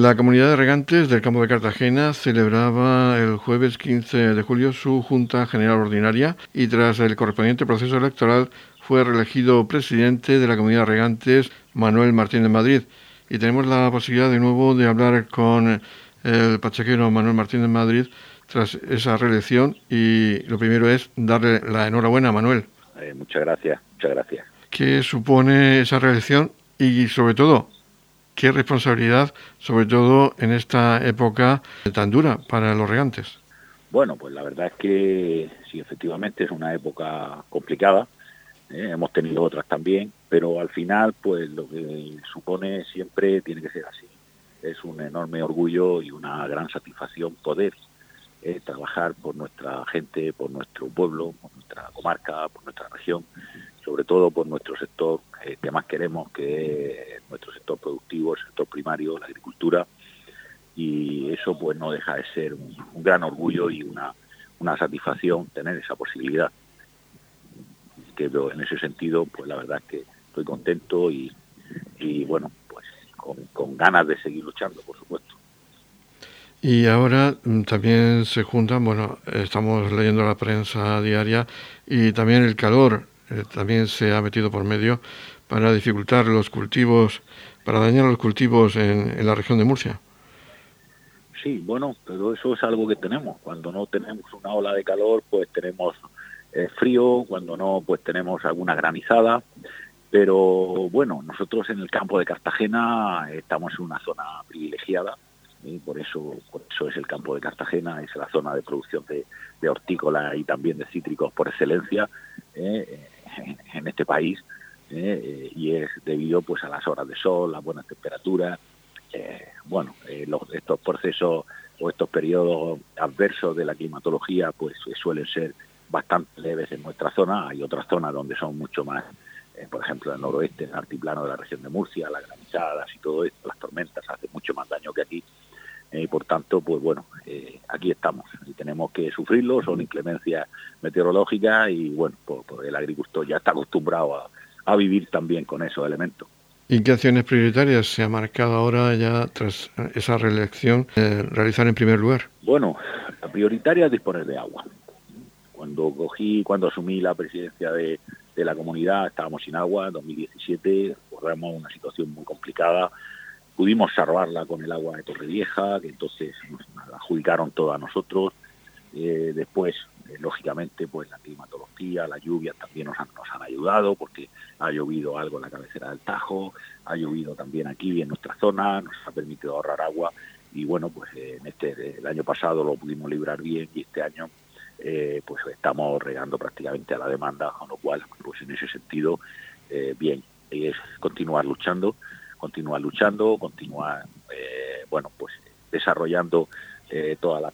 La comunidad de regantes del campo de Cartagena celebraba el jueves 15 de julio su Junta General Ordinaria y tras el correspondiente proceso electoral fue reelegido presidente de la comunidad de regantes Manuel Martín de Madrid. Y tenemos la posibilidad de nuevo de hablar con el pachequero Manuel Martín de Madrid tras esa reelección y lo primero es darle la enhorabuena a Manuel. Eh, muchas gracias, muchas gracias. ¿Qué supone esa reelección y sobre todo qué responsabilidad, sobre todo en esta época tan dura para los regantes. Bueno, pues la verdad es que sí, efectivamente es una época complicada. ¿eh? hemos tenido otras también, pero al final, pues lo que supone siempre tiene que ser así. Es un enorme orgullo y una gran satisfacción poder eh, trabajar por nuestra gente, por nuestro pueblo, por nuestra comarca, por nuestra región, sobre todo por nuestro sector eh, que más queremos, que es nuestro sector productivo, el sector primario, la agricultura, y eso pues no deja de ser un, gran orgullo y una, una satisfacción tener esa posibilidad. Que en ese sentido, pues la verdad es que estoy contento y, y bueno, pues con, con ganas de seguir luchando, por supuesto. Y ahora mm, también se juntan, bueno, estamos leyendo la prensa diaria y también el calor eh, también se ha metido por medio para dificultar los cultivos, para dañar los cultivos en, la región de Murcia. Sí, bueno, pero eso es algo que tenemos. Cuando no tenemos una ola de calor, pues tenemos eh, frío, cuando no, pues tenemos alguna granizada. Pero bueno, nosotros en el campo de Cartagena estamos en una zona privilegiada, y por eso, por eso es el campo de Cartagena, es la zona de producción de, de hortícola y también de cítricos por excelencia. ¿eh? En este país eh, y es debido pues a las horas de sol, las buenas temperaturas, eh, bueno, eh, estos procesos o estos periodos adversos de la climatología pues suelen ser bastante leves en nuestra zona, hay otras zonas donde son mucho más, por ejemplo el noroeste, el altiplano de la región de Murcia, las granizadas y todo esto, las tormentas hacen mucho más daño que aquí, y por tanto, pues bueno, aquí estamos y tenemos que sufrirlo, son inclemencias meteorológicas y bueno, pues, pues el agricultor ya está acostumbrado a, vivir también con esos elementos. ¿Y qué acciones prioritarias se ha marcado ahora ya tras esa reelección eh, realizar en primer lugar? Bueno, la prioritaria es disponer de agua. Cuando cogí, cuando asumí la presidencia de, de la comunidad, estábamos sin agua, en 2017, corremos una situación muy complicada, pudimos salvarla con el agua de Torrevieja, que entonces nos adjudicaron todo nosotros, eh, después, eh, lógicamente, pues la climatología, las lluvias también nos han, nos han ayudado porque ha llovido algo en la cabecera del Tajo, ha llovido también aquí en nuestra zona, nos ha permitido ahorrar agua. Y bueno, pues eh, en este el año pasado lo pudimos librar bien y este año pues estamos regando prácticamente a la demanda, con lo cual, pues en ese sentido, bien, es continuar luchando, continuar luchando, continuar, bueno, pues desarrollando eh, toda la,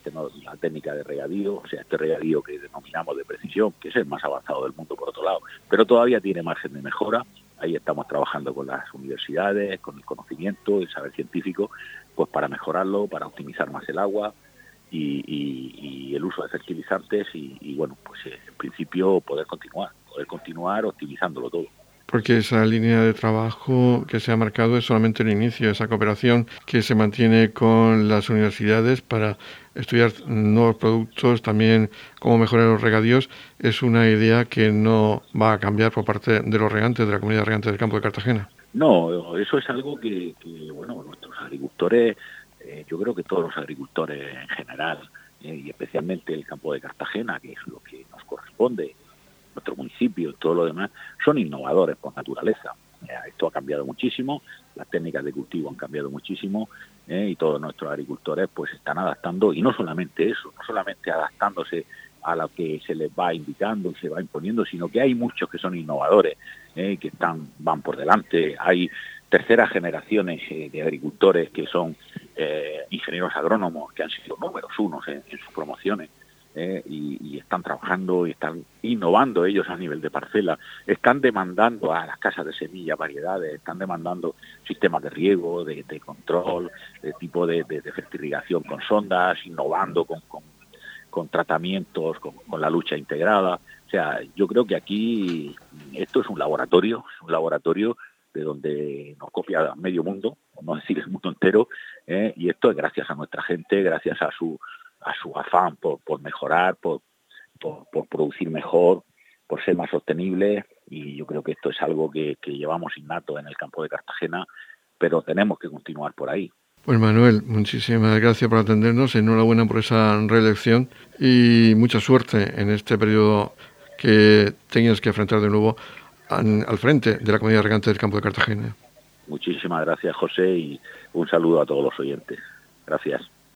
técnica de regadío, o sea, este regadío que denominamos de precisión, que es el más avanzado del mundo por otro lado, pero todavía tiene margen de mejora. Ahí estamos trabajando con las universidades, con el conocimiento, el saber científico, pues para mejorarlo, para optimizar más el agua y, el uso de fertilizantes y, y bueno, pues eh, en principio poder continuar, poder continuar optimizándolo todo porque esa línea de trabajo que se ha marcado es solamente el inicio, esa cooperación que se mantiene con las universidades para estudiar nuevos productos, también cómo mejorar los regadíos, es una idea que no va a cambiar por parte de los regantes, de la comunidad regante del campo de Cartagena. No, eso es algo que, bueno, nuestros agricultores, eh, yo creo que todos los agricultores en general, eh, y especialmente el campo de Cartagena, que es lo que nos corresponde, nuestro municipio todo lo demás, son innovadores por naturaleza. Eh, esto ha cambiado muchísimo, las técnicas de cultivo han cambiado muchísimo eh, y todos nuestros agricultores pues están adaptando y no solamente eso, no solamente adaptándose a lo que se les va indicando y se va imponiendo, sino que hay muchos que son innovadores, eh, que están van por delante. Hay terceras generaciones de agricultores que son ingenieros agrónomos, que han sido números unos en sus promociones eh, y, están trabajando y están innovando ellos a nivel de parcela, están demandando a las casas de semilla variedades, están demandando sistemas de riego, de, control, de tipo de, de, fertilización con sondas, innovando con, tratamientos, con, la lucha integrada. O sea, yo creo que aquí esto es un laboratorio, es un laboratorio de donde nos copia medio mundo, no decir el mundo entero, ¿eh? y esto es gracias a nuestra gente, gracias a su, a su afán por, por mejorar, por, por, producir mejor, por ser más sostenible, y yo creo que esto es algo que, que llevamos innato en el campo de Cartagena, pero tenemos que continuar por ahí. Pues Manuel, muchísimas gracias por atendernos, enhorabuena por esa reelección y mucha suerte en este periodo que tengas que enfrentar de nuevo al frente de la comunidad regante del campo de Cartagena. Muchísimas gracias José y un saludo a todos los oyentes. Gracias.